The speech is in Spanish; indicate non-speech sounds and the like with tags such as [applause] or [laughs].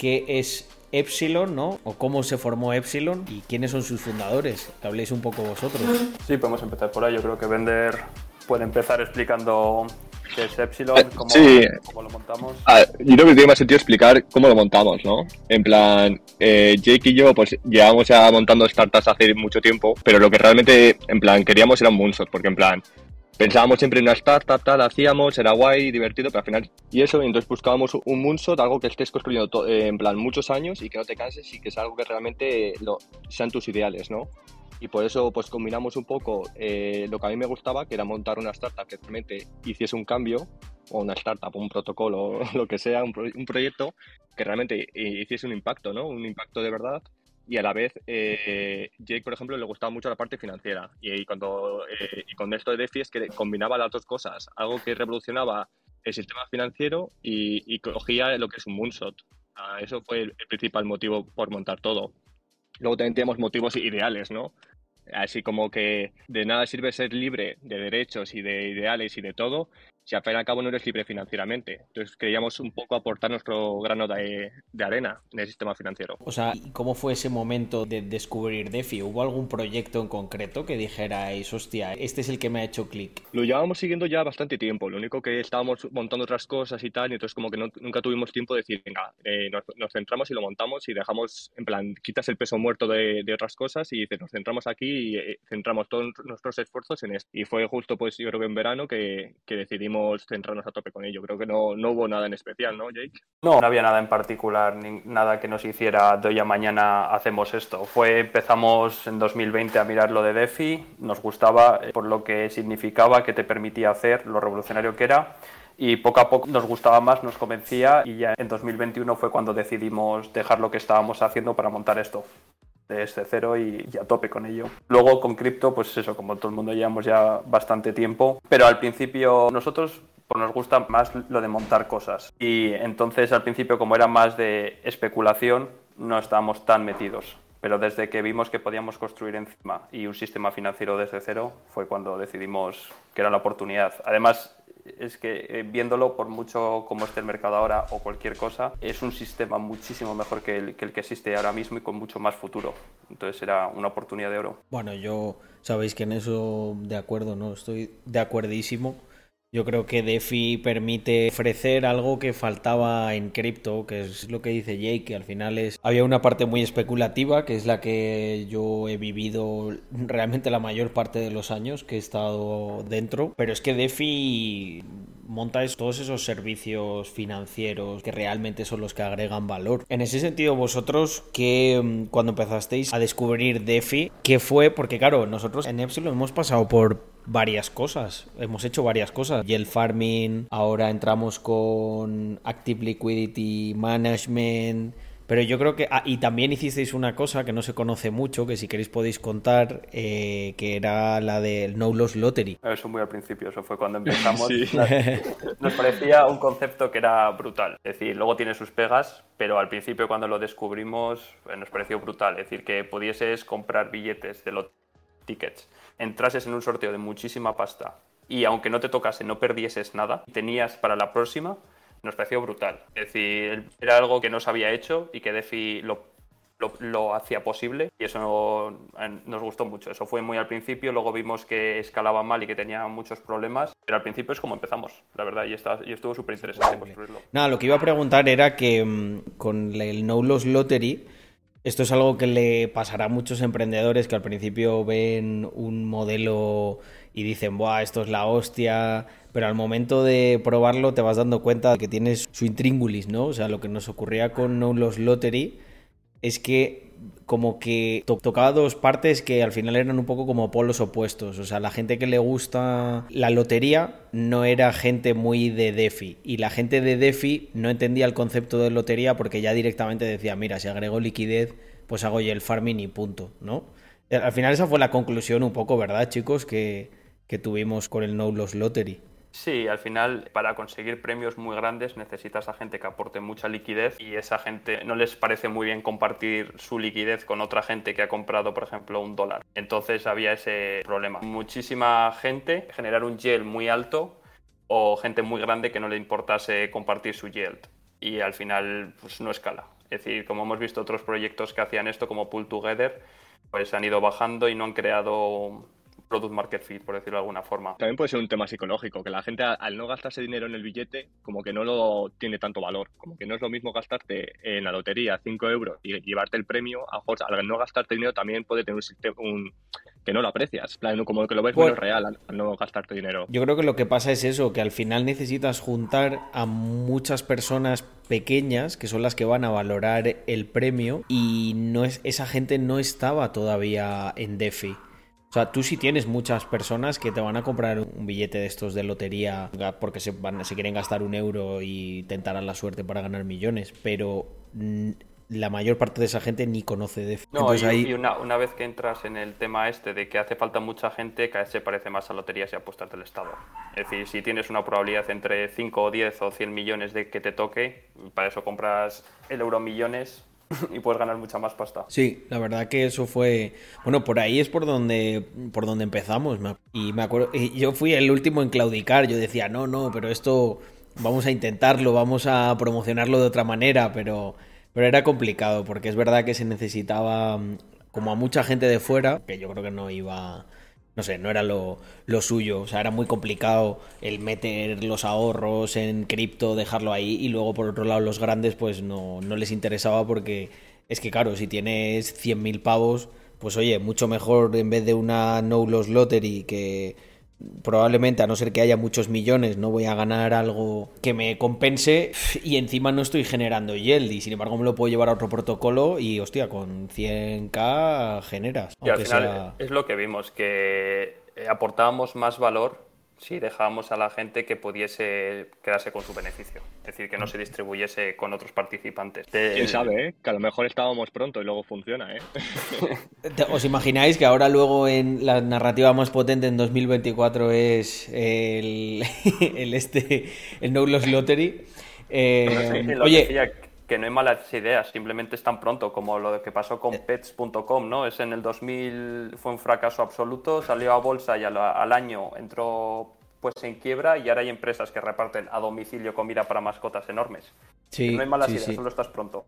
qué es Epsilon, ¿no? O cómo se formó Epsilon y quiénes son sus fundadores. Que habléis un poco vosotros. Sí, podemos empezar por ahí. Yo creo que Bender puede empezar explicando qué es Epsilon, cómo, Sí. cómo lo montamos. Ah, yo creo que tiene más sentido explicar cómo lo montamos, ¿no? En plan, eh, Jake y yo, pues llevamos ya montando startups hace mucho tiempo, pero lo que realmente, en plan, queríamos era un moonshot, porque en plan, pensábamos siempre en una startup, tal, hacíamos, era guay, divertido, pero al final, y eso, y entonces buscábamos un moonshot, algo que estés construyendo eh, en plan muchos años y que no te canses y que es algo que realmente lo, sean tus ideales, ¿no? Y por eso, pues combinamos un poco eh, lo que a mí me gustaba, que era montar una startup que realmente hiciese un cambio, o una startup, un protocolo, [laughs] lo que sea, un, pro- un proyecto que realmente eh, hiciese un impacto, ¿no? Un impacto de verdad. Y a la vez, eh, Jake, por ejemplo, le gustaba mucho la parte financiera. Y, y cuando, eh, y con esto de DeFi es que combinaba las dos cosas. Algo que revolucionaba el sistema financiero y, y cogía lo que es un moonshot. Ah, eso fue el, el principal motivo por montar todo. Luego también tenemos motivos ideales, ¿no? Así como que de nada sirve ser libre de derechos y de ideales y de todo si al fin y al cabo no eres libre financieramente. Entonces queríamos un poco aportar nuestro grano de, de arena en el sistema financiero. O sea, ¿y ¿cómo fue ese momento de descubrir DeFi? ¿Hubo algún proyecto en concreto que dijerais, hostia, este es el que me ha hecho clic? Lo llevábamos siguiendo ya bastante tiempo, lo único que estábamos montando otras cosas y tal, y entonces como que no- nunca tuvimos tiempo de decir, venga, eh, nos, nos centramos y lo montamos y dejamos, en plan, quitas el peso muerto de, de otras cosas y dices, nos centramos aquí y eh, centramos todos nuestros esfuerzos en esto. Y fue justo, pues yo creo que en verano que, que decidimos centrarnos a tope con ello. Creo que no, no hubo nada en especial, ¿no, Jake? No, no había nada en particular, nada que nos hiciera de hoy a mañana hacemos esto. Fue, empezamos en 2020 a mirar lo de DeFi, nos gustaba eh, por lo que significaba, que te permitía hacer, lo revolucionario que era. Y poco a poco nos gustaba más, nos convencía y ya en 2021 fue cuando decidimos dejar lo que estábamos haciendo para montar esto desde cero y, y a tope con ello. Luego con cripto, pues eso, como todo el mundo llevamos ya bastante tiempo, pero al principio nosotros pues nos gusta más lo de montar cosas y entonces al principio como era más de especulación no estábamos tan metidos. Pero desde que vimos que podíamos construir encima y un sistema financiero desde cero fue cuando decidimos que era la oportunidad. Además, es que eh, viéndolo por mucho como esté el mercado ahora o cualquier cosa, es un sistema muchísimo mejor que el, que el que existe ahora mismo y con mucho más futuro. Entonces era una oportunidad de oro. Bueno, yo sabéis que en eso de acuerdo, ¿no? Estoy de acuerdísimo. Yo creo que DeFi permite ofrecer algo que faltaba en cripto, que es lo que dice Jake, que al final es... Había una parte muy especulativa, que es la que yo he vivido realmente la mayor parte de los años que he estado dentro, pero es que DeFi monta todos esos servicios financieros que realmente son los que agregan valor. En ese sentido, vosotros, que mm, cuando empezasteis a descubrir DeFi, ¿qué fue? Porque claro, nosotros en Epsilon hemos pasado por varias cosas, hemos hecho varias cosas. Y el farming, ahora entramos con Active Liquidity Management. Pero yo creo que. ah, y también hicisteis una cosa que no se conoce mucho, que si queréis podéis contar, eh, que era la del No Loss Lottery. Eso muy al principio, eso fue cuando empezamos. [laughs] Sí. Nos parecía un concepto que era brutal. Es decir, luego tiene sus pegas, pero al principio cuando lo descubrimos eh, nos pareció brutal. Es decir, que pudieses comprar billetes de los tickets, entrases en un sorteo de muchísima pasta y aunque no te tocase no perdieses nada, tenías para la próxima, nos pareció brutal. Es decir, era algo que no se había hecho y que DeFi lo lo, lo hacía posible y eso no- nos gustó mucho. Eso fue muy al principio, luego vimos que escalaba mal y que tenía muchos problemas, pero al principio es como empezamos, la verdad, y, está, y estuvo súper interesante construirlo. Nada, lo que iba a preguntar era que mm, con el No Loss Lottery, esto es algo que le pasará a muchos emprendedores que al principio ven un modelo y dicen, Buah, esto es la hostia, pero al momento de probarlo te vas dando cuenta de que tienes su intríngulis, ¿no? O sea, lo que nos ocurría con No Loss Lottery es que como que to- tocaba dos partes que al final eran un poco como polos opuestos. O sea, la gente que le gusta la lotería no era gente muy de DeFi. Y la gente de DeFi no entendía el concepto de lotería porque ya directamente decía, mira, si agrego liquidez, pues hago yo el farming y punto, ¿no? Eh, Al final esa fue la conclusión un poco, ¿verdad, chicos? Que, que tuvimos con el No Loss Lottery. Sí, al final para conseguir premios muy grandes necesitas a gente que aporte mucha liquidez y esa gente no les parece muy bien compartir su liquidez con otra gente que ha comprado, por ejemplo, un dólar. Entonces había ese problema. Muchísima gente, generar un yield muy alto o gente muy grande que no le importase compartir su yield y al final pues no escala. Es decir, como hemos visto otros proyectos que hacían esto, como Pull Together, pues han ido bajando y no han creado product market fit, por decirlo de alguna forma. También puede ser un tema psicológico, que la gente al no gastarse dinero en el billete, como que no lo tiene tanto valor. Como que no es lo mismo gastarte en la lotería 5 euros y llevarte el premio, a al no gastarte dinero también puede tener un, un que no lo aprecias, como que lo ves bueno, real al, no gastarte dinero. Yo creo que lo que pasa es eso, que al final necesitas juntar a muchas personas pequeñas que son las que van a valorar el premio y no es esa gente no estaba todavía en DeFi. O sea, tú sí tienes muchas personas que te van a comprar un billete de estos de lotería porque se, van, se quieren gastar un euro y tentarán la suerte para ganar millones, pero la mayor parte de esa gente ni conoce de No, y, una, vez que entras en el tema este de que hace falta mucha gente, cada vez se parece más a loterías y apuestas del Estado. Es decir, si tienes una probabilidad entre 5 o 10 o 100 millones de que te toque, para eso compras el euro millones [laughs] y puedes ganar mucha más pasta. Sí, la verdad que eso fue, bueno, por ahí es por donde por donde empezamos y me acuerdo yo fui el último en claudicar, yo decía, "No, no, pero esto vamos a intentarlo, vamos a promocionarlo de otra manera", pero pero era complicado porque es verdad que se necesitaba como a mucha gente de fuera, que yo creo que no iba no sé, no era lo, suyo. O sea, era muy complicado el meter los ahorros en cripto, dejarlo ahí y luego por otro lado los grandes pues no, no les interesaba porque es que claro, si tienes 100.000 pavos, pues oye, mucho mejor en vez de una no loss lottery que probablemente a no ser que haya muchos millones no voy a ganar algo que me compense y encima no estoy generando yield y sin embargo me lo puedo llevar a otro protocolo y hostia con 100k generas y al final es lo que vimos que aportábamos más valor si dejábamos a la gente que pudiese quedarse con su beneficio. Es decir, que no se distribuyese con otros participantes. Quién sabe, ¿eh? Que a lo mejor estábamos pronto y luego funciona, ¿eh? [laughs] ¿Os imagináis que ahora luego en la narrativa más potente en 2024 es el, [laughs] el este, el No Loss Lottery? Eh, oye, que no hay malas ideas, simplemente es tan pronto como lo que pasó con eh. pets.com, ¿no? Es en el 2000 fue un fracaso absoluto, salió a bolsa y al, año entró pues en quiebra y ahora hay empresas que reparten a domicilio comida para mascotas enormes. Sí, no hay malas ideas, solo estás pronto.